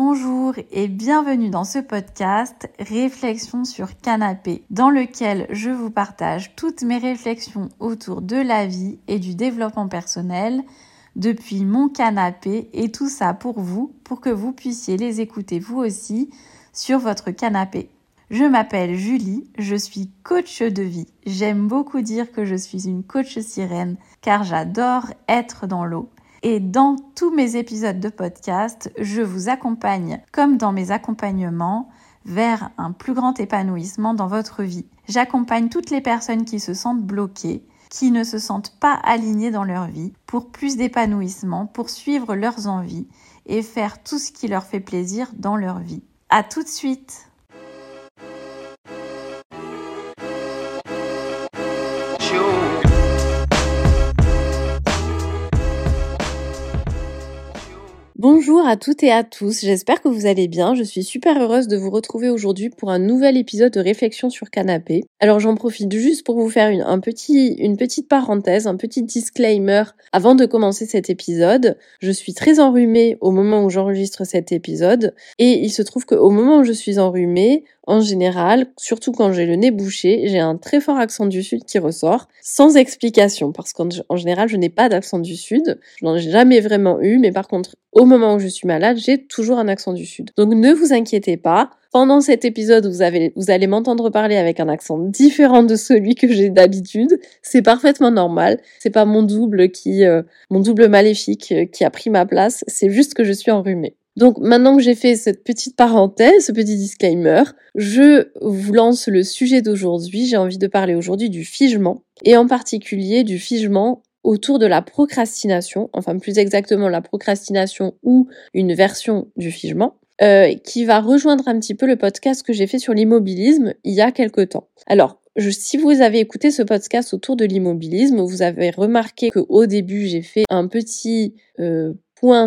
Bonjour et bienvenue dans ce podcast Réflexion sur canapé, dans lequel je vous partage toutes mes réflexions autour de la vie et du développement personnel depuis mon canapé et tout ça pour vous, pour que vous puissiez les écouter vous aussi sur votre canapé. Je m'appelle Julie, je suis coach de vie. J'aime beaucoup dire que je suis une coach sirène car j'adore être dans l'eau. Et dans tous mes épisodes de podcast, je vous accompagne, comme dans mes accompagnements, vers un plus grand épanouissement dans votre vie. J'accompagne toutes les personnes qui se sentent bloquées, qui ne se sentent pas alignées dans leur vie, pour plus d'épanouissement, pour suivre leurs envies et faire tout ce qui leur fait plaisir dans leur vie. À tout de suite! Bonjour à toutes et à tous, j'espère que vous allez bien. Je suis super heureuse de vous retrouver aujourd'hui pour un nouvel épisode de réflexion sur canapé. Alors j'en profite juste pour vous faire une, une petite parenthèse, un petit disclaimer avant de commencer cet épisode. Je suis très enrhumée au moment où j'enregistre cet épisode et il se trouve qu'au moment où je suis enrhumée, en général, surtout quand j'ai le nez bouché, j'ai un très fort accent du sud qui ressort, sans explication, parce qu'en général, je n'ai pas d'accent du sud, je n'en ai jamais vraiment eu, mais par contre, au moment où je suis malade, j'ai toujours un accent du sud. Donc ne vous inquiétez pas, pendant cet épisode, vous, allez m'entendre parler avec un accent différent de celui que j'ai d'habitude. C'est parfaitement normal. C'est pas mon double qui, euh, mon double maléfique euh, qui a pris ma place. C'est juste que je suis enrhumée. Donc maintenant que j'ai fait cette petite parenthèse, ce petit disclaimer, je vous lance le sujet d'aujourd'hui. J'ai envie de parler aujourd'hui du figement et en particulier du figement autour de la procrastination, enfin plus exactement la procrastination ou une version du figement. Euh, qui va rejoindre un petit peu le podcast que j'ai fait sur l'immobilisme il y a quelque temps. Alors, je, si vous avez écouté ce podcast autour de l'immobilisme, vous avez remarqué qu'au début j'ai fait un petit euh,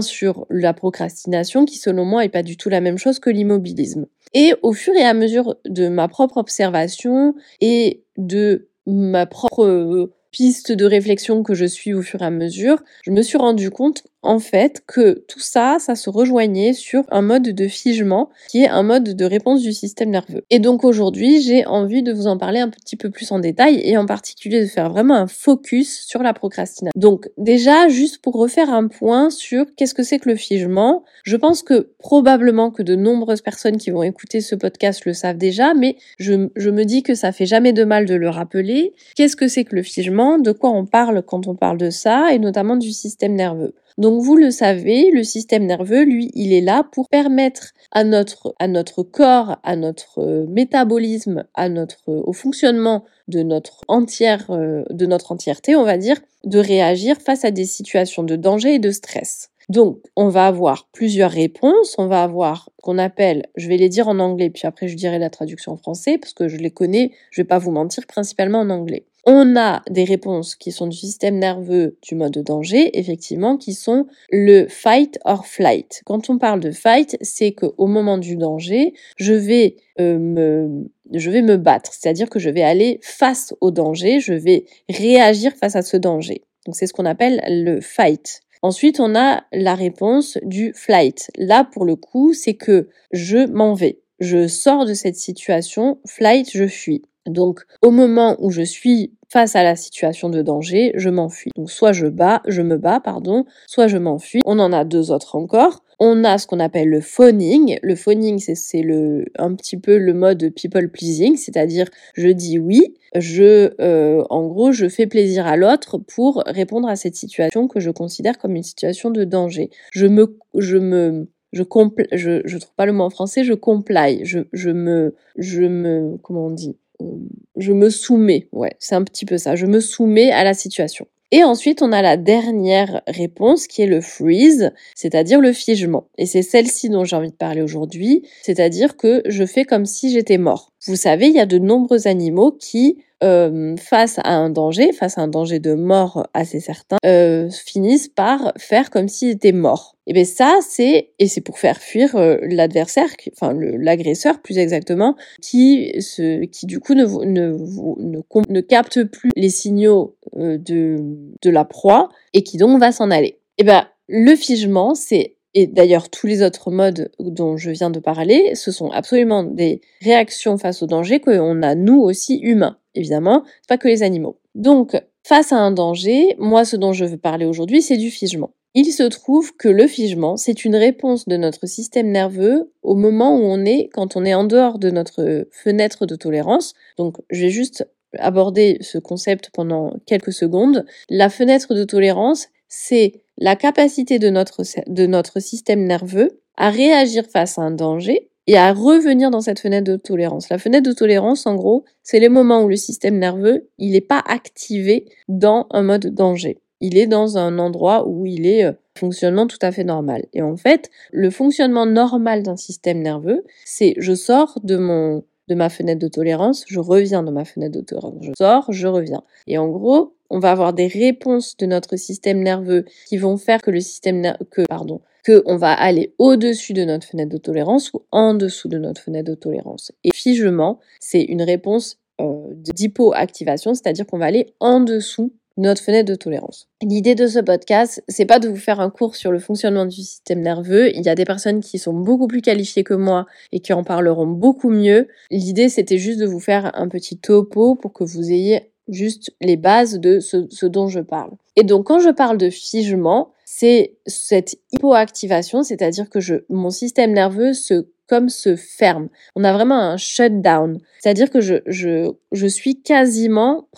sur la procrastination qui selon moi est pas du tout la même chose que l'immobilisme. Et au fur et à mesure de ma propre observation et de ma propre euh, piste de réflexion que je suis au fur et à mesure, je me suis rendu compte en fait que tout ça, ça se rejoignait sur un mode de figement qui est un mode de réponse du système nerveux. Et donc aujourd'hui, j'ai envie de vous en parler un petit peu plus en détail et en particulier de faire vraiment un focus sur la procrastination. Donc déjà, juste pour refaire un point sur qu'est-ce que c'est que le figement, je pense que probablement que de nombreuses personnes qui vont écouter ce podcast le savent déjà, mais je, me dis que ça fait jamais de mal de le rappeler. Qu'est-ce que c'est que le figement? De quoi on parle quand on parle de ça et notamment du système nerveux? Donc vous le savez, le système nerveux, lui, il est là pour permettre à notre, à notre corps, à notre euh, métabolisme, à notre, euh, au fonctionnement de notre entière, euh, de notre entièreté, on va dire, de réagir face à des situations de danger et de stress. Donc, on va avoir plusieurs réponses. On va avoir qu'on appelle, je vais les dire en anglais, puis après je dirai la traduction en français parce que je les connais. Je vais pas vous mentir, principalement en anglais. On a des réponses qui sont du système nerveux du mode danger, effectivement, qui sont le fight or flight. Quand on parle de fight, c'est qu'au moment du danger, je vais euh, me je vais me battre, c'est-à-dire que je vais aller face au danger, je vais réagir face à ce danger. Donc c'est ce qu'on appelle le fight. Ensuite, on a la réponse du flight. Là, pour le coup, c'est que je m'en vais. Je sors de cette situation, flight, je fuis. Donc, au moment où je suis face à la situation de danger, je m'enfuis. Donc, soit je bats, je me bats, pardon, soit je m'enfuis. On en a deux autres encore. On a ce qu'on appelle le phoning. Le phoning, c'est le un petit peu le mode people pleasing, c'est-à-dire je dis oui, je, euh, en gros, je fais plaisir à l'autre pour répondre à cette situation que je considère comme une situation de danger. Je me, je me je compl je, je trouve pas le mot en français, je comply, je, je me, je me, comment on dit, je me soumets, ouais, c'est un petit peu ça, je me soumets à la situation. Et ensuite, on a la dernière réponse qui est le freeze, c'est-à-dire le figement. Et c'est celle-ci dont j'ai envie de parler aujourd'hui, c'est-à-dire que je fais comme si j'étais mort. Vous savez, il y a de nombreux animaux qui euh, face à un danger, face à un danger de mort assez certain, euh, finissent par faire comme s'ils étaient morts. Et bien ça, c'est et c'est pour faire fuir euh, l'adversaire, enfin l'agresseur plus exactement, qui se, qui du coup ne ne, ne, ne capte plus les signaux de de la proie et qui donc va s'en aller. Et ben le figement, c'est et d'ailleurs tous les autres modes dont je viens de parler, ce sont absolument des réactions face au danger qu'on a nous aussi humains. Évidemment, pas que les animaux. Donc, face à un danger, moi ce dont je veux parler aujourd'hui, c'est du figement. Il se trouve que le figement, c'est une réponse de notre système nerveux au moment où on est, quand on est en dehors de notre fenêtre de tolérance. Donc, je vais juste aborder ce concept pendant quelques secondes. La fenêtre de tolérance, c'est la capacité de notre, de notre système nerveux à réagir face à un danger et à revenir dans cette fenêtre de tolérance. La fenêtre de tolérance, en gros, c'est les moments où le système nerveux, il n'est pas activé dans un mode danger il est dans un endroit où il est euh, fonctionnement tout à fait normal. Et en fait, le fonctionnement normal d'un système nerveux, c'est je sors de mon de ma fenêtre de tolérance, je reviens dans ma fenêtre de tolérance, je sors, je reviens. Et en gros, on va avoir des réponses de notre système nerveux qui vont faire que le système que pardon, que on va aller au-dessus de notre fenêtre de tolérance ou en dessous de notre fenêtre de tolérance. Et figement, c'est une réponse euh, d'hypoactivation, c'est-à-dire qu'on va aller en dessous notre fenêtre de tolérance. L'idée de ce podcast, c'est pas de vous faire un cours sur le fonctionnement du système nerveux. Il y a des personnes qui sont beaucoup plus qualifiées que moi et qui en parleront beaucoup mieux. L'idée, c'était juste de vous faire un petit topo pour que vous ayez juste les bases de ce, dont je parle. Et donc, quand je parle de figement, c'est cette hypoactivation, c'est-à-dire que mon système nerveux se comme se ferme. On a vraiment un shutdown. C'est-à-dire que je, je, je suis quasiment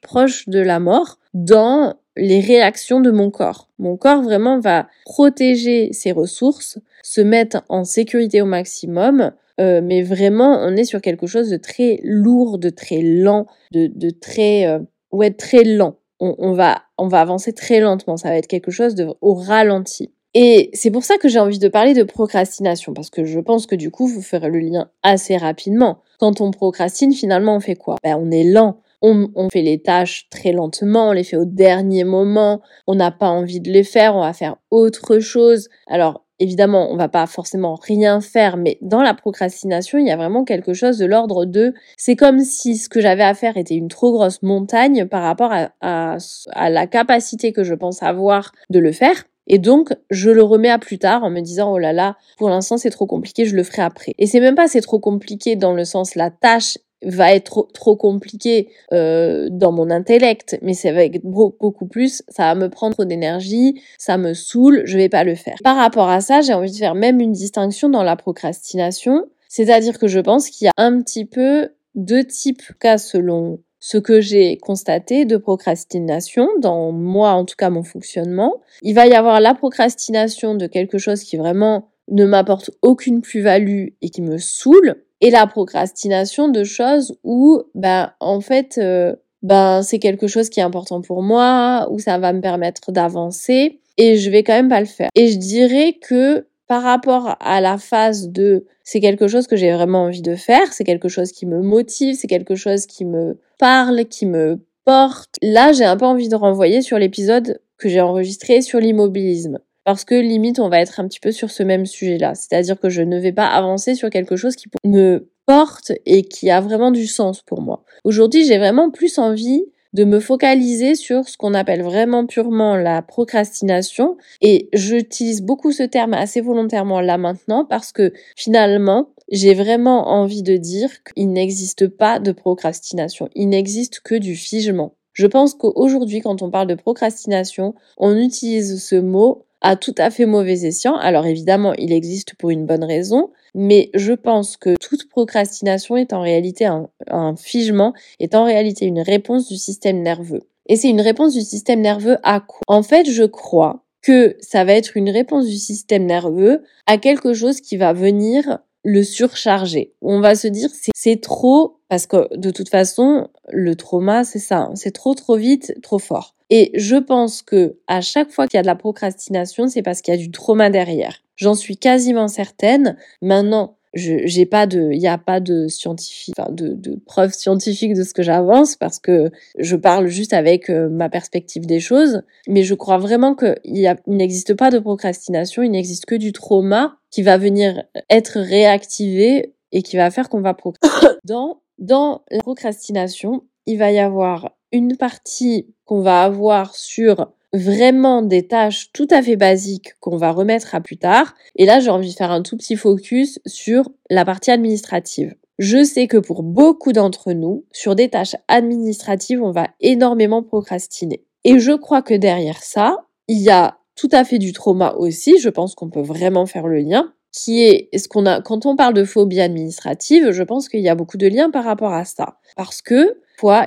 proche de la mort dans les réactions de mon corps. Mon corps vraiment va protéger ses ressources, se mettre en sécurité au maximum, euh, mais vraiment on est sur quelque chose de très lourd, de très lent, de, de très euh, ouais très lent. On, on, va on va avancer très lentement. Ça va être quelque chose de au ralenti. Et c'est pour ça que j'ai envie de parler de procrastination, parce que je pense que du coup, vous ferez le lien assez rapidement. Quand on procrastine, finalement, on fait quoi? Ben, On est lent. On, fait les tâches très lentement, on les fait au dernier moment, on n'a pas envie de les faire, on va faire autre chose. Alors, évidemment, on va pas forcément rien faire, mais dans la procrastination, il y a vraiment quelque chose de l'ordre de, c'est comme si ce que j'avais à faire était une trop grosse montagne par rapport à, à, à la capacité que je pense avoir de le faire. Et donc, je le remets à plus tard en me disant, oh là là, pour l'instant c'est trop compliqué, je le ferai après. Et c'est même pas c'est trop compliqué dans le sens la tâche va être trop, compliquée euh, dans mon intellect, mais c'est avec beaucoup plus, ça va me prendre trop d'énergie, ça me saoule, je vais pas le faire. Par rapport à ça, j'ai envie de faire même une distinction dans la procrastination, c'est-à-dire que je pense qu'il y a un petit peu deux types, cas selon ce que j'ai constaté de procrastination dans moi, en tout cas mon fonctionnement. Il va y avoir la procrastination de quelque chose qui vraiment ne m'apporte aucune plus-value et qui me saoule, et la procrastination de choses où, ben, en fait, euh, ben, c'est quelque chose qui est important pour moi, où ça va me permettre d'avancer, et je vais quand même pas le faire. Et je dirais que par rapport à la phase de c'est quelque chose que j'ai vraiment envie de faire, c'est quelque chose qui me motive, c'est quelque chose qui me parle, qui me porte. Là, j'ai un peu envie de renvoyer sur l'épisode que j'ai enregistré sur l'immobilisme. Parce que limite, on va être un petit peu sur ce même sujet-là. C'est-à-dire que je ne vais pas avancer sur quelque chose qui me porte et qui a vraiment du sens pour moi. Aujourd'hui, j'ai vraiment plus envie de me focaliser sur ce qu'on appelle vraiment purement la procrastination. Et j'utilise beaucoup ce terme assez volontairement là maintenant parce que finalement, j'ai vraiment envie de dire qu'il n'existe pas de procrastination. Il n'existe que du figement. Je pense qu'aujourd'hui, quand on parle de procrastination, on utilise ce mot à tout à fait mauvais escient. Alors évidemment, il existe pour une bonne raison, mais je pense que toute procrastination est en réalité un, figement, est en réalité une réponse du système nerveux. Et c'est une réponse du système nerveux à quoi? En fait, je crois que ça va être une réponse du système nerveux à quelque chose qui va venir le surcharger. On va se dire c'est trop parce que de toute façon le trauma c'est ça, hein. c'est trop trop vite, trop fort. Et je pense que à chaque fois qu'il y a de la procrastination, c'est parce qu'il y a du trauma derrière. J'en suis quasiment certaine. Maintenant, j'ai pas de il y a pas de scientifique de, de preuves scientifiques de ce que j'avance parce que je parle juste avec euh, ma perspective des choses mais je crois vraiment que il, y a, il n'existe pas de procrastination il n'existe que du trauma qui va venir être réactivé et qui va faire qu'on va procrastiner dans dans la procrastination il va y avoir une partie qu'on va avoir sur vraiment des tâches tout à fait basiques qu'on va remettre à plus tard. Et là, j'ai envie de faire un tout petit focus sur la partie administrative. Je sais que pour beaucoup d'entre nous, sur des tâches administratives, on va énormément procrastiner. Et je crois que derrière ça, il y a tout à fait du trauma aussi. Je pense qu'on peut vraiment faire le lien qui est ce qu'on a quand on parle de phobie administrative, je pense qu'il y a beaucoup de liens par rapport à ça parce que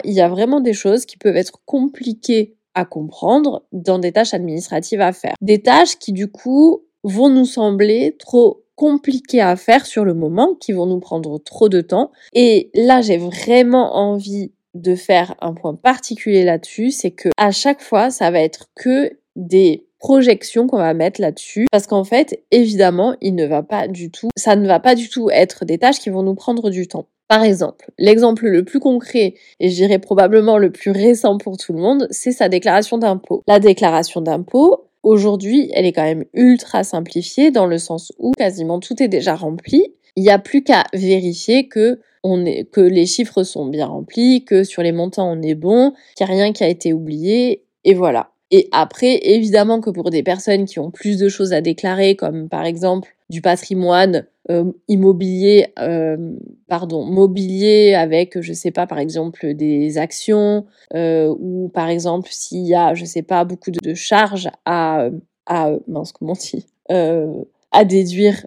il y a vraiment des choses qui peuvent être compliquées à comprendre dans des tâches administratives à faire. Des tâches qui du coup vont nous sembler trop compliquées à faire sur le moment, qui vont nous prendre trop de temps. Et là, j'ai vraiment envie de faire un point particulier là-dessus, c'est que à chaque fois, ça va être que des projections qu'on va mettre là-dessus parce qu'en fait évidemment il ne va pas du tout ça ne va pas du tout être des tâches qui vont nous prendre du temps par exemple, l'exemple le plus concret, et je dirais probablement le plus récent pour tout le monde, c'est sa déclaration d'impôt. La déclaration d'impôt, aujourd'hui, elle est quand même ultra simplifiée dans le sens où quasiment tout est déjà rempli. Il n'y a plus qu'à vérifier que que les chiffres sont bien remplis, que sur les montants on est bon, qu'il n'y a rien qui a été oublié, et voilà. Et après, évidemment que pour des personnes qui ont plus de choses à déclarer, comme par exemple du patrimoine euh, immobilier, euh, pardon, mobilier avec, je sais pas, par exemple des actions, euh, ou par exemple s'il y a, je sais pas, beaucoup de, charges à, à mince comment on dit, à déduire.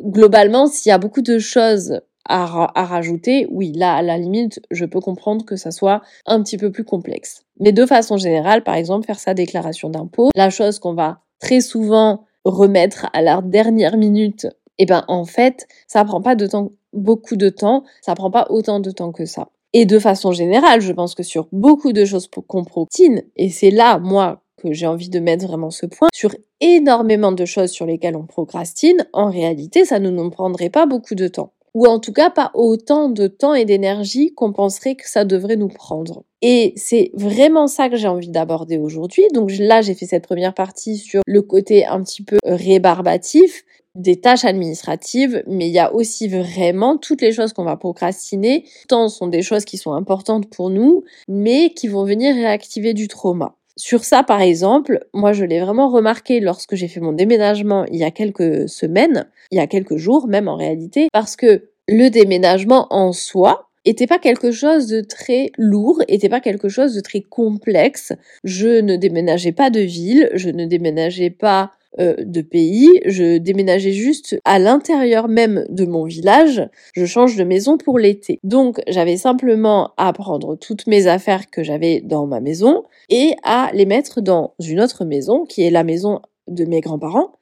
globalement, s'il y a beaucoup de choses à, rajouter, oui, là, à la limite, je peux comprendre que ça soit un petit peu plus complexe. Mais de façon générale, par exemple, faire sa déclaration d'impôt, la chose qu'on va très souvent remettre à la dernière minute, eh ben, en fait, ça prend pas de temps, beaucoup de temps, ça prend pas autant de temps que ça. Et de façon générale, je pense que sur beaucoup de choses qu'on procrastine, et c'est là, moi, que j'ai envie de mettre vraiment ce point, sur énormément de choses sur lesquelles on procrastine, en réalité, ça ne nous prendrait pas beaucoup de temps ou en tout cas pas autant de temps et d'énergie qu'on penserait que ça devrait nous prendre. Et c'est vraiment ça que j'ai envie d'aborder aujourd'hui. Donc là, j'ai fait cette première partie sur le côté un petit peu rébarbatif des tâches administratives, mais il y a aussi vraiment toutes les choses qu'on va procrastiner. Tant sont des choses qui sont importantes pour nous, mais qui vont venir réactiver du trauma. Sur ça, par exemple, moi, je l'ai vraiment remarqué lorsque j'ai fait mon déménagement il y a quelques semaines, il y a quelques jours même en réalité, parce que le déménagement en soi, était pas quelque chose de très lourd, était pas quelque chose de très complexe. Je ne déménageais pas de ville, je ne déménageais pas euh, de pays, je déménageais juste à l'intérieur même de mon village, je change de maison pour l'été. Donc j'avais simplement à prendre toutes mes affaires que j'avais dans ma maison et à les mettre dans une autre maison qui est la maison de mes grands-parents.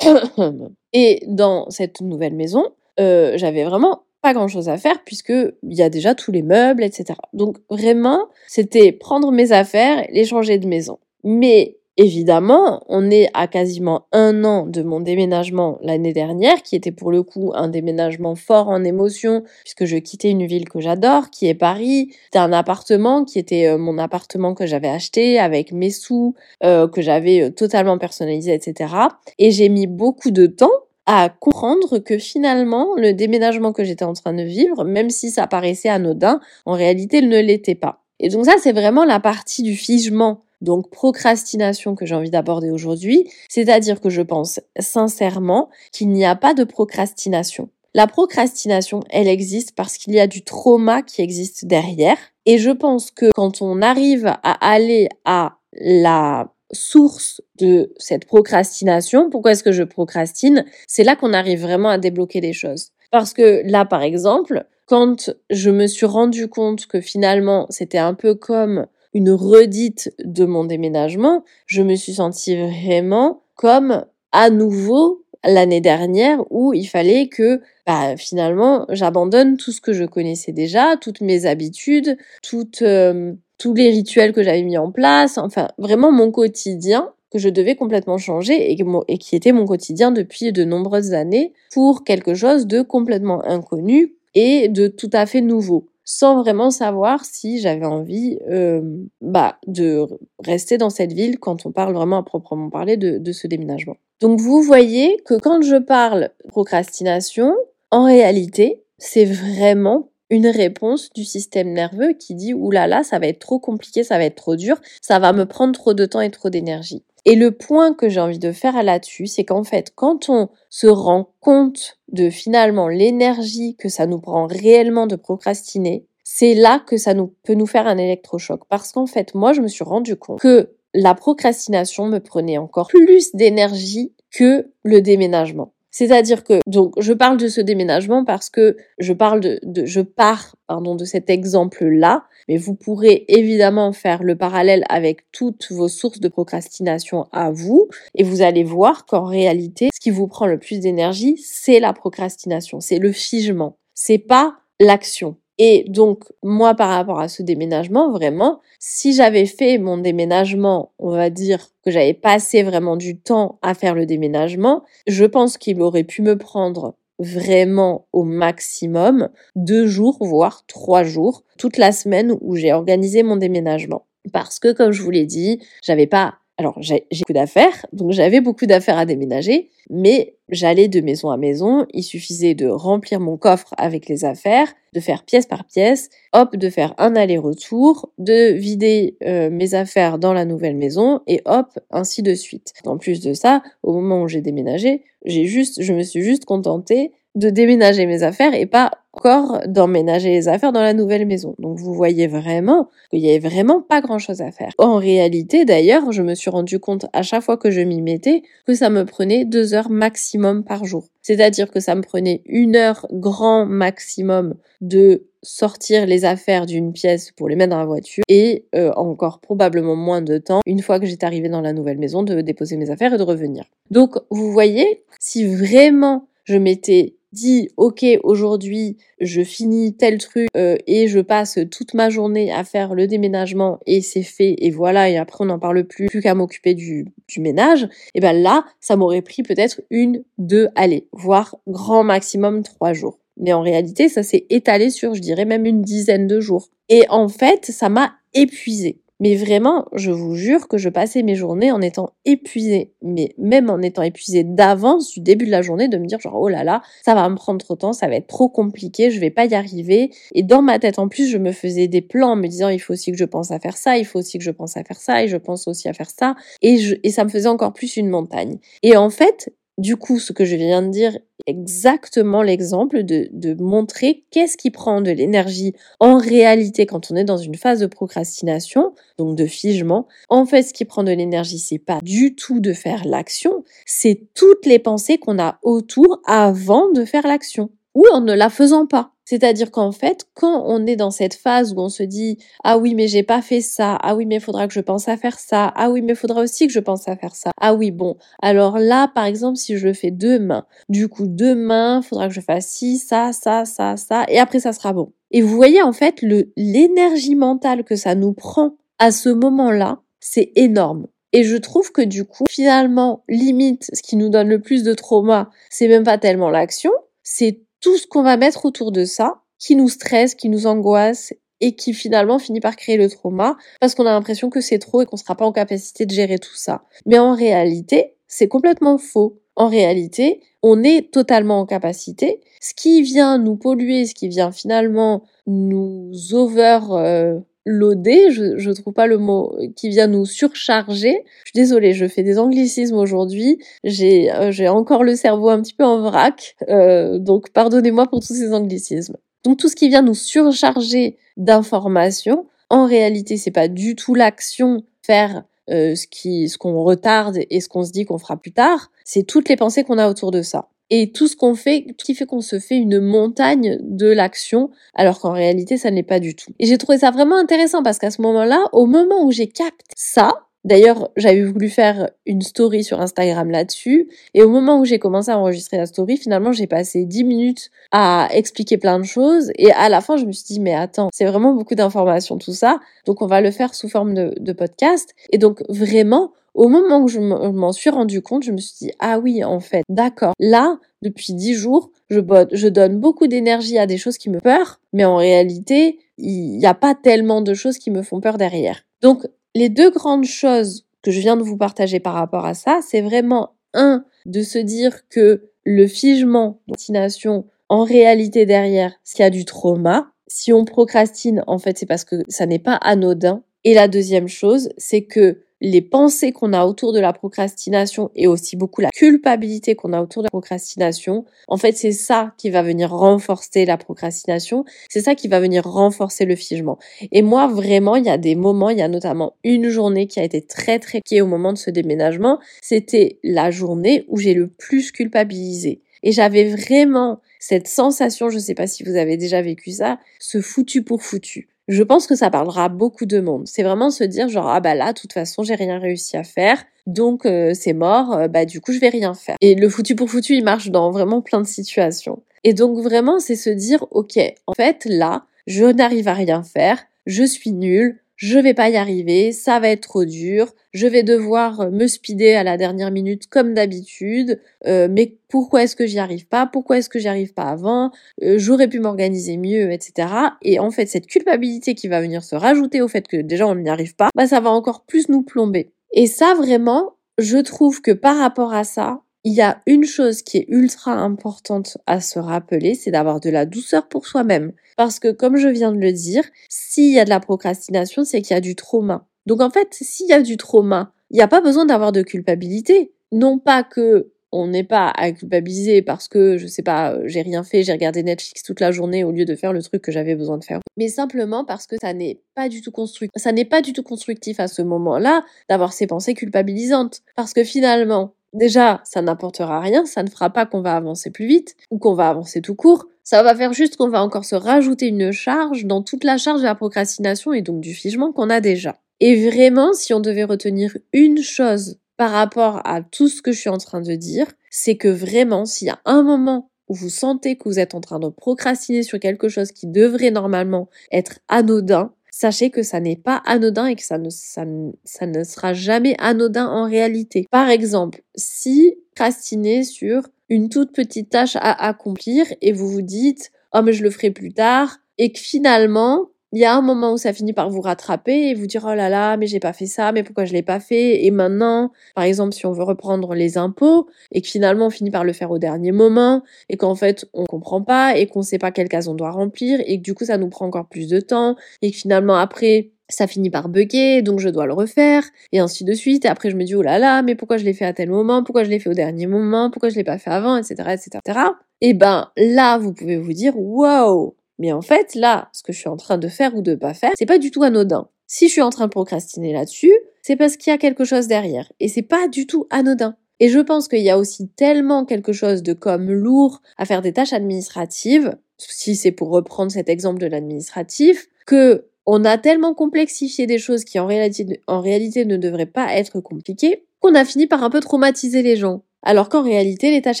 et dans cette nouvelle maison, euh, j'avais vraiment pas grand chose à faire puisque il y a déjà tous les meubles, etc. Donc vraiment, c'était prendre mes affaires, les changer de maison. Mais Évidemment, on est à quasiment un an de mon déménagement l'année dernière, qui était pour le coup un déménagement fort en émotion, puisque je quittais une ville que j'adore, qui est Paris. C'était un appartement qui était euh, mon appartement que j'avais acheté avec mes sous, euh, que j'avais euh, totalement personnalisé, etc. Et j'ai mis beaucoup de temps à comprendre que finalement, le déménagement que j'étais en train de vivre, même si ça paraissait anodin, en réalité, il ne l'était pas. Et donc ça, c'est vraiment la partie du figement donc procrastination que j'ai envie d'aborder aujourd'hui, c'est-à-dire que je pense sincèrement qu'il n'y a pas de procrastination. La procrastination, elle existe parce qu'il y a du trauma qui existe derrière. Et je pense que quand on arrive à aller à la source de cette procrastination, pourquoi est-ce que je procrastine, c'est là qu'on arrive vraiment à débloquer des choses. Parce que là, par exemple, quand je me suis rendu compte que finalement, c'était un peu comme une redite de mon déménagement, je me suis sentie vraiment comme à nouveau l'année dernière où il fallait que bah, finalement j'abandonne tout ce que je connaissais déjà, toutes mes habitudes, toutes, euh, tous les rituels que j'avais mis en place, enfin vraiment mon quotidien que je devais complètement changer et, et qui était mon quotidien depuis de nombreuses années pour quelque chose de complètement inconnu et de tout à fait nouveau sans vraiment savoir si j'avais envie euh, bah, de rester dans cette ville quand on parle vraiment à proprement parler de, de ce déménagement. Donc vous voyez que quand je parle procrastination, en réalité, c'est vraiment une réponse du système nerveux qui dit oulala, ça va être trop compliqué, ça va être trop dur, ça va me prendre trop de temps et trop d'énergie. Et le point que j'ai envie de faire là-dessus, c'est qu'en fait, quand on se rend compte de finalement l'énergie que ça nous prend réellement de procrastiner, c'est là que ça peut nous faire un électrochoc. Parce qu'en fait, moi, je me suis rendu compte que la procrastination me prenait encore plus d'énergie que le déménagement. C'est-à-dire que, donc, je parle de ce déménagement parce que je parle de, de je pars, pardon, de cet exemple-là, mais vous pourrez évidemment faire le parallèle avec toutes vos sources de procrastination à vous, et vous allez voir qu'en réalité, ce qui vous prend le plus d'énergie, c'est la procrastination, c'est le figement, c'est pas l'action. Et donc, moi, par rapport à ce déménagement, vraiment, si j'avais fait mon déménagement, on va dire que j'avais passé vraiment du temps à faire le déménagement, je pense qu'il aurait pu me prendre vraiment au maximum deux jours, voire trois jours, toute la semaine où j'ai organisé mon déménagement. Parce que, comme je vous l'ai dit, j'avais pas alors j'ai beaucoup d'affaires, donc j'avais beaucoup d'affaires à déménager, mais j'allais de maison à maison, il suffisait de remplir mon coffre avec les affaires, de faire pièce par pièce, hop, de faire un aller-retour, de vider euh, mes affaires dans la nouvelle maison et hop, ainsi de suite. En plus de ça, au moment où j'ai déménagé, j'ai juste, je me suis juste contentée de déménager mes affaires et pas encore d'emménager les affaires dans la nouvelle maison. Donc vous voyez vraiment qu'il y avait vraiment pas grand chose à faire. En réalité, d'ailleurs, je me suis rendu compte à chaque fois que je m'y mettais que ça me prenait deux heures maximum par jour. C'est-à-dire que ça me prenait une heure grand maximum de sortir les affaires d'une pièce pour les mettre dans la voiture et euh, encore probablement moins de temps une fois que j'étais arrivée dans la nouvelle maison de déposer mes affaires et de revenir. Donc vous voyez, si vraiment je m'étais dit ok aujourd'hui je finis tel truc euh, et je passe toute ma journée à faire le déménagement et c'est fait et voilà et après on n'en parle plus plus qu'à m'occuper du, du ménage et ben là ça m'aurait pris peut-être une deux allez voire grand maximum trois jours. Mais en réalité ça s'est étalé sur je dirais même une dizaine de jours. Et en fait ça m'a épuisé mais vraiment, je vous jure que je passais mes journées en étant épuisée. Mais même en étant épuisée d'avance du début de la journée, de me dire genre, oh là là, ça va me prendre trop de temps, ça va être trop compliqué, je vais pas y arriver. Et dans ma tête, en plus, je me faisais des plans en me disant, il faut aussi que je pense à faire ça, il faut aussi que je pense à faire ça, et je pense aussi à faire ça. Et, je, et ça me faisait encore plus une montagne. Et en fait, du coup, ce que je viens de dire est exactement l'exemple de, de montrer qu'est-ce qui prend de l'énergie en réalité quand on est dans une phase de procrastination, donc de figement. En fait, ce qui prend de l'énergie, c'est pas du tout de faire l'action, c'est toutes les pensées qu'on a autour avant de faire l'action ou en ne la faisant pas. C'est-à-dire qu'en fait, quand on est dans cette phase où on se dit ah oui mais j'ai pas fait ça, ah oui mais faudra que je pense à faire ça, ah oui mais faudra aussi que je pense à faire ça, ah oui bon alors là par exemple si je le fais demain, du coup demain faudra que je fasse ci, ça, ça, ça, ça et après ça sera bon. Et vous voyez en fait le l'énergie mentale que ça nous prend à ce moment-là, c'est énorme. Et je trouve que du coup, finalement, limite, ce qui nous donne le plus de trauma, c'est même pas tellement l'action, c'est tout ce qu'on va mettre autour de ça qui nous stresse, qui nous angoisse et qui finalement finit par créer le trauma parce qu'on a l'impression que c'est trop et qu'on sera pas en capacité de gérer tout ça. Mais en réalité, c'est complètement faux. En réalité, on est totalement en capacité. Ce qui vient nous polluer, ce qui vient finalement nous over loader, je, je trouve pas le mot qui vient nous surcharger. Je suis désolée, je fais des anglicismes aujourd'hui. J'ai euh, encore le cerveau un petit peu en vrac, euh, donc pardonnez-moi pour tous ces anglicismes. Donc tout ce qui vient nous surcharger d'informations, en réalité, c'est pas du tout l'action faire euh, ce qui ce qu'on retarde et ce qu'on se dit qu'on fera plus tard, c'est toutes les pensées qu'on a autour de ça et tout ce qu'on fait, qui fait qu'on se fait une montagne de l'action, alors qu'en réalité, ça n'est pas du tout. Et j'ai trouvé ça vraiment intéressant parce qu'à ce moment-là, au moment où j'ai capté ça, D'ailleurs, j'avais voulu faire une story sur Instagram là-dessus. Et au moment où j'ai commencé à enregistrer la story, finalement, j'ai passé 10 minutes à expliquer plein de choses. Et à la fin, je me suis dit, mais attends, c'est vraiment beaucoup d'informations, tout ça. Donc, on va le faire sous forme de, podcast. Et donc, vraiment, au moment où je m'en suis rendu compte, je me suis dit, ah oui, en fait, d'accord. Là, depuis dix jours, je, je donne beaucoup d'énergie à des choses qui me peur, mais en réalité, il n'y a pas tellement de choses qui me font peur derrière. Donc, les deux grandes choses que je viens de vous partager par rapport à ça, c'est vraiment un, de se dire que le figement, destination, en réalité derrière, s'il y a du trauma, si on procrastine, en fait, c'est parce que ça n'est pas anodin. Et la deuxième chose, c'est que les pensées qu'on a autour de la procrastination et aussi beaucoup la culpabilité qu'on a autour de la procrastination, en fait, c'est ça qui va venir renforcer la procrastination, c'est ça qui va venir renforcer le figement. Et moi, vraiment, il y a des moments, il y a notamment une journée qui a été très très qui au moment de ce déménagement, c'était la journée où j'ai le plus culpabilisé. Et j'avais vraiment cette sensation, je ne sais pas si vous avez déjà vécu ça, ce foutu pour foutu je pense que ça parlera beaucoup de monde. C'est vraiment se dire genre ah bah là, de toute façon, j'ai rien réussi à faire, donc euh, c'est mort, euh, bah du coup je vais rien faire. Et le foutu pour foutu, il marche dans vraiment plein de situations. Et donc vraiment, c'est se dire ok, en fait là, je n'arrive à rien faire, je suis nul, je vais pas y arriver, ça va être trop dur, je vais devoir euh, me speeder à la dernière minute comme d'habitude, euh, mais pourquoi est-ce que j'y arrive pas, pourquoi est-ce que j'y arrive pas avant, euh, j'aurais pu m'organiser mieux, etc. Et en fait, cette culpabilité qui va venir se rajouter au fait que déjà on n'y arrive pas, bah ça va encore plus nous plomber. Et ça vraiment, je trouve que par rapport à ça, il y a une chose qui est ultra importante à se rappeler, c'est d'avoir de la douceur pour soi-même. Parce que comme je viens de le dire, s'il y a de la procrastination, c'est qu'il y a du trauma. Donc en fait, s'il y a du trauma, il n'y a pas besoin d'avoir de culpabilité. Non pas que on n'est pas à culpabiliser parce que, je sais pas, euh, j'ai rien fait, j'ai regardé Netflix toute la journée au lieu de faire le truc que j'avais besoin de faire. Mais simplement parce que ça n'est pas du tout constructif. Ça n'est pas du tout constructif à ce moment-là d'avoir ces pensées culpabilisantes. Parce que finalement, déjà, ça n'apportera rien, ça ne fera pas qu'on va avancer plus vite ou qu'on va avancer tout court. Ça va faire juste qu'on va encore se rajouter une charge dans toute la charge de la procrastination et donc du figement qu'on a déjà. Et vraiment, si on devait retenir une chose par rapport à tout ce que je suis en train de dire, c'est que vraiment, s'il y a un moment où vous sentez que vous êtes en train de procrastiner sur quelque chose qui devrait normalement être anodin, sachez que ça n'est pas anodin et que ça ne, sera jamais anodin en réalité. Par exemple, si procrastinez sur une toute petite tâche à accomplir et vous vous dites oh mais je le ferai plus tard et que finalement il y a un moment où ça finit par vous rattraper et vous dire oh là là mais j'ai pas fait ça mais pourquoi je l'ai pas fait? Et maintenant par exemple si on veut reprendre les impôts et que finalement on finit par le faire au dernier moment et qu'en fait on comprend pas et qu'on sait pas quelle case on doit remplir et que du coup ça nous prend encore plus de temps et que finalement après ça finit par bugger, donc je dois le refaire, et ainsi de suite. Et après, je me dis, oh là là, mais pourquoi je l'ai fait à tel moment, pourquoi je l'ai fait au dernier moment, pourquoi je l'ai pas fait avant, etc., etc., Et ben, là, vous pouvez vous dire, wow, mais en fait, là, ce que je suis en train de faire ou de pas faire, c'est pas du tout anodin. Si je suis en train de procrastiner là-dessus, c'est parce qu'il y a quelque chose derrière. Et c'est pas du tout anodin. Et je pense qu'il y a aussi tellement quelque chose de comme lourd à faire des tâches administratives, si c'est pour reprendre cet exemple de l'administratif, que on a tellement complexifié des choses qui en réalité, en réalité ne devraient pas être compliquées, qu'on a fini par un peu traumatiser les gens. Alors qu'en réalité, les tâches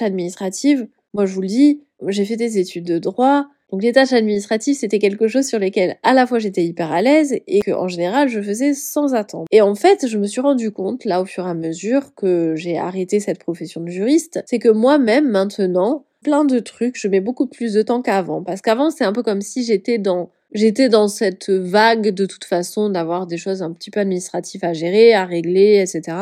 administratives, moi je vous le dis, j'ai fait des études de droit, donc les tâches administratives, c'était quelque chose sur lesquelles à la fois j'étais hyper à l'aise et que en général je faisais sans attendre. Et en fait, je me suis rendu compte là au fur et à mesure que j'ai arrêté cette profession de juriste, c'est que moi-même maintenant, plein de trucs, je mets beaucoup plus de temps qu'avant parce qu'avant c'est un peu comme si j'étais dans j'étais dans cette vague de toute façon d'avoir des choses un petit peu administratives à gérer, à régler, etc.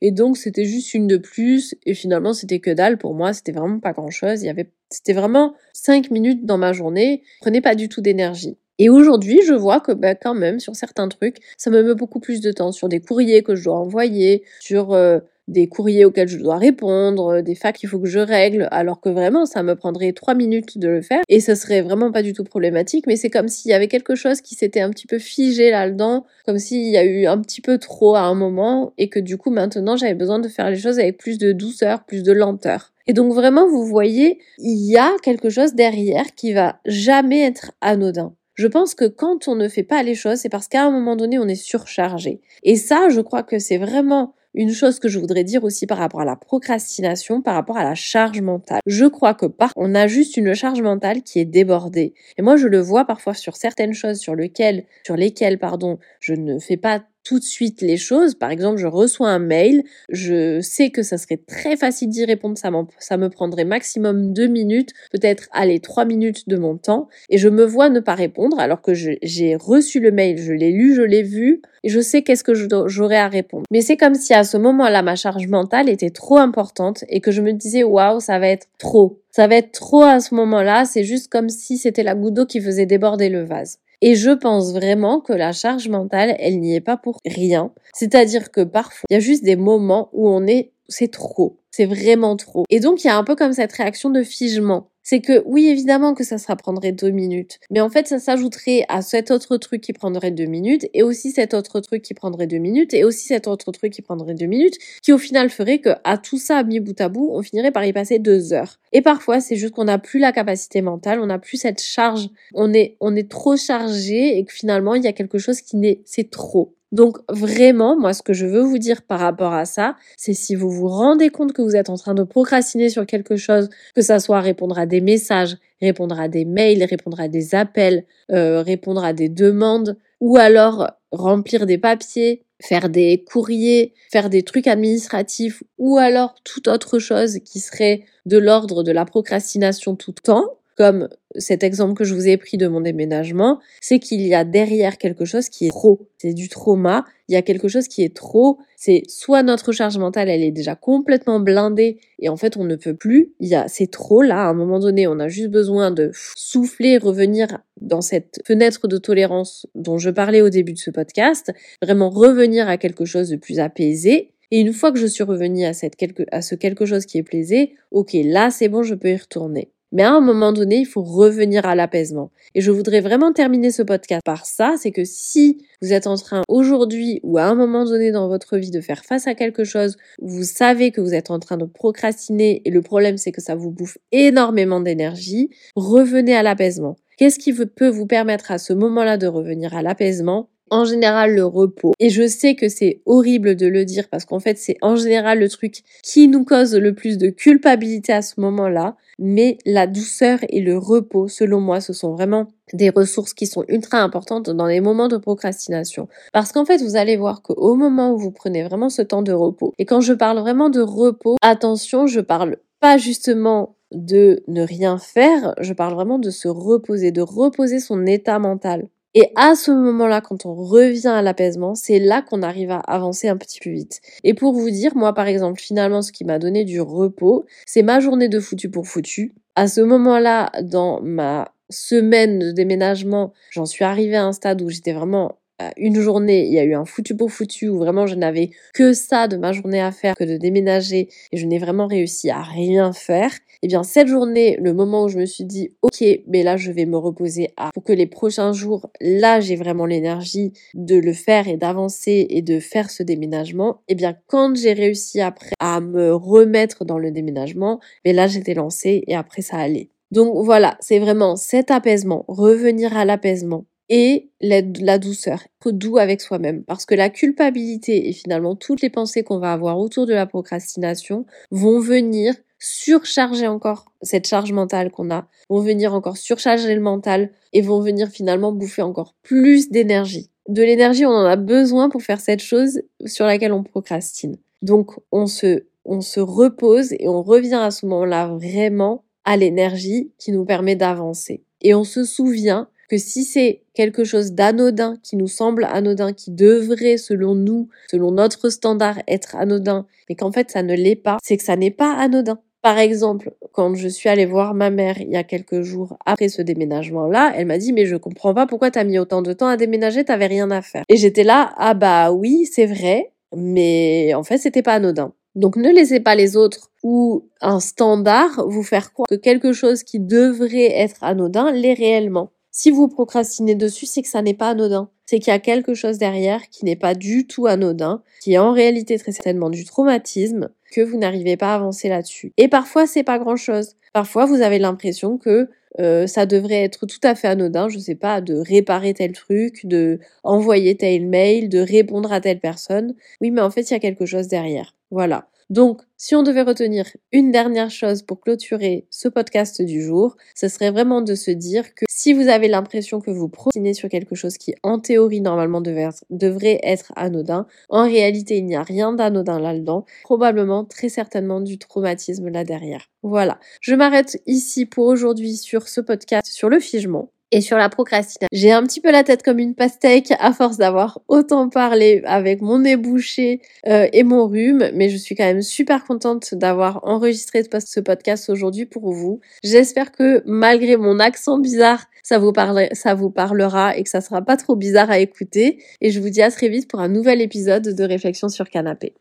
Et donc c'était juste une de plus et finalement c'était que dalle pour moi, c'était vraiment pas grand chose. Il y avait, c'était vraiment cinq minutes dans ma journée, prenait pas du tout d'énergie. Et aujourd'hui, je vois que bah, quand même, sur certains trucs, ça me met beaucoup plus de temps sur des courriers que je dois envoyer, sur euh, des courriers auxquels je dois répondre, des facs qu'il faut que je règle, alors que vraiment ça me prendrait trois minutes de le faire et ce serait vraiment pas du tout problématique, mais c'est comme s'il y avait quelque chose qui s'était un petit peu figé là-dedans, comme s'il y a eu un petit peu trop à un moment et que du coup maintenant j'avais besoin de faire les choses avec plus de douceur, plus de lenteur. Et donc vraiment vous voyez, il y a quelque chose derrière qui va jamais être anodin. Je pense que quand on ne fait pas les choses, c'est parce qu'à un moment donné, on est surchargé. Et ça, je crois que c'est vraiment une chose que je voudrais dire aussi par rapport à la procrastination, par rapport à la charge mentale. Je crois que par on a juste une charge mentale qui est débordée. Et moi, je le vois parfois sur certaines choses sur lesquelles, sur lesquelles, pardon, je ne fais pas tout de suite les choses. Par exemple, je reçois un mail, je sais que ça serait très facile d'y répondre, ça, me prendrait maximum deux minutes, peut-être aller trois minutes de mon temps, et je me vois ne pas répondre alors que j'ai reçu le mail, je l'ai lu, je l'ai vu, et je sais qu'est-ce que j'aurais à répondre. Mais c'est comme si à ce moment-là, ma charge mentale était trop importante et que je me disais, waouh, ça va être trop. Ça va être trop à ce moment-là, c'est juste comme si c'était la goutte d'eau qui faisait déborder le vase. Et je pense vraiment que la charge mentale, elle n'y est pas pour rien. C'est-à-dire que parfois, il y a juste des moments où on est, c'est trop. C'est vraiment trop. Et donc, il y a un peu comme cette réaction de figement c'est que oui, évidemment que ça, ça prendrait deux minutes, mais en fait, ça s'ajouterait à cet autre truc qui prendrait deux minutes, et aussi cet autre truc qui prendrait deux minutes, et aussi cet autre truc qui prendrait deux minutes, qui au final ferait que à tout ça mis bout à bout, on finirait par y passer deux heures. Et parfois, c'est juste qu'on n'a plus la capacité mentale, on n'a plus cette charge, on est, on est trop chargé, et que finalement, il y a quelque chose qui n'est, c'est trop. Donc vraiment, moi, ce que je veux vous dire par rapport à ça, c'est si vous vous rendez compte que vous êtes en train de procrastiner sur quelque chose, que ça soit répondre à des messages, répondre à des mails, répondre à des appels, euh, répondre à des demandes, ou alors remplir des papiers, faire des courriers, faire des trucs administratifs, ou alors toute autre chose qui serait de l'ordre de la procrastination tout le temps, comme cet exemple que je vous ai pris de mon déménagement, c'est qu'il y a derrière quelque chose qui est trop. C'est du trauma. Il y a quelque chose qui est trop. C'est soit notre charge mentale, elle est déjà complètement blindée et en fait on ne peut plus. Il y a, c'est trop là. À un moment donné, on a juste besoin de souffler, revenir dans cette fenêtre de tolérance dont je parlais au début de ce podcast. Vraiment revenir à quelque chose de plus apaisé. Et une fois que je suis revenue à, cette quelque, à ce quelque chose qui est plaisé, ok, là c'est bon, je peux y retourner. Mais à un moment donné, il faut revenir à l'apaisement. Et je voudrais vraiment terminer ce podcast par ça, c'est que si vous êtes en train aujourd'hui ou à un moment donné dans votre vie de faire face à quelque chose, vous savez que vous êtes en train de procrastiner et le problème c'est que ça vous bouffe énormément d'énergie, revenez à l'apaisement. Qu'est-ce qui peut vous permettre à ce moment-là de revenir à l'apaisement? En général le repos. Et je sais que c'est horrible de le dire parce qu'en fait c'est en général le truc qui nous cause le plus de culpabilité à ce moment-là. Mais la douceur et le repos, selon moi, ce sont vraiment des ressources qui sont ultra importantes dans les moments de procrastination. Parce qu'en fait, vous allez voir qu'au moment où vous prenez vraiment ce temps de repos, et quand je parle vraiment de repos, attention, je parle pas justement de ne rien faire, je parle vraiment de se reposer, de reposer son état mental. Et à ce moment-là, quand on revient à l'apaisement, c'est là qu'on arrive à avancer un petit peu vite. Et pour vous dire, moi par exemple, finalement, ce qui m'a donné du repos, c'est ma journée de foutu pour foutu. À ce moment-là, dans ma semaine de déménagement, j'en suis arrivée à un stade où j'étais vraiment une journée, il y a eu un foutu pour foutu où vraiment je n'avais que ça de ma journée à faire que de déménager et je n'ai vraiment réussi à rien faire. Et eh bien cette journée, le moment où je me suis dit ok, mais là je vais me reposer à pour que les prochains jours, là j'ai vraiment l'énergie de le faire et d'avancer et de faire ce déménagement. Et eh bien quand j'ai réussi après à me remettre dans le déménagement, mais là j'étais lancée et après ça allait. Donc voilà, c'est vraiment cet apaisement, revenir à l'apaisement et la, douceur, être doux avec soi-même. Parce que la culpabilité et finalement toutes les pensées qu'on va avoir autour de la procrastination vont venir surcharger encore cette charge mentale qu'on a, vont venir encore surcharger le mental et vont venir finalement bouffer encore plus d'énergie. De l'énergie, on en a besoin pour faire cette chose sur laquelle on procrastine. Donc on se, on se repose et on revient à ce moment-là vraiment à l'énergie qui nous permet d'avancer. Et on se souvient que si c'est quelque chose d'anodin, qui nous semble anodin, qui devrait, selon nous, selon notre standard, être anodin, mais qu'en fait ça ne l'est pas, c'est que ça n'est pas anodin. Par exemple, quand je suis allée voir ma mère il y a quelques jours après ce déménagement-là, elle m'a dit mais je comprends pas pourquoi t'as mis autant de temps à déménager, t'avais rien à faire. Et j'étais là, ah bah oui, c'est vrai, mais en fait c'était pas anodin. Donc ne laissez pas les autres ou un standard vous faire croire que quelque chose qui devrait être anodin l'est réellement. Si vous procrastinez dessus, c'est que ça n'est pas anodin. C'est qu'il y a quelque chose derrière qui n'est pas du tout anodin, qui est en réalité très certainement du traumatisme, que vous n'arrivez pas à avancer là-dessus. Et parfois, c'est pas grand-chose. Parfois, vous avez l'impression que euh, ça devrait être tout à fait anodin, je sais pas, de réparer tel truc, de envoyer tel mail, de répondre à telle personne. Oui, mais en fait, il y a quelque chose derrière. Voilà. Donc, si on devait retenir une dernière chose pour clôturer ce podcast du jour, ce serait vraiment de se dire que si vous avez l'impression que vous procrastinez sur quelque chose qui, en théorie, normalement devrait être anodin, en réalité, il n'y a rien d'anodin là-dedans, probablement, très certainement du traumatisme là derrière. Voilà. Je m'arrête ici pour aujourd'hui sur ce podcast sur le figement et sur la procrastination. J'ai un petit peu la tête comme une pastèque à force d'avoir autant parlé avec mon nez bouché euh, et mon rhume, mais je suis quand même super contente d'avoir enregistré ce podcast aujourd'hui pour vous. J'espère que malgré mon accent bizarre, ça vous, ça vous parlera et que ça sera pas trop bizarre à écouter. Et je vous dis à très vite pour un nouvel épisode de Réflexion sur canapé.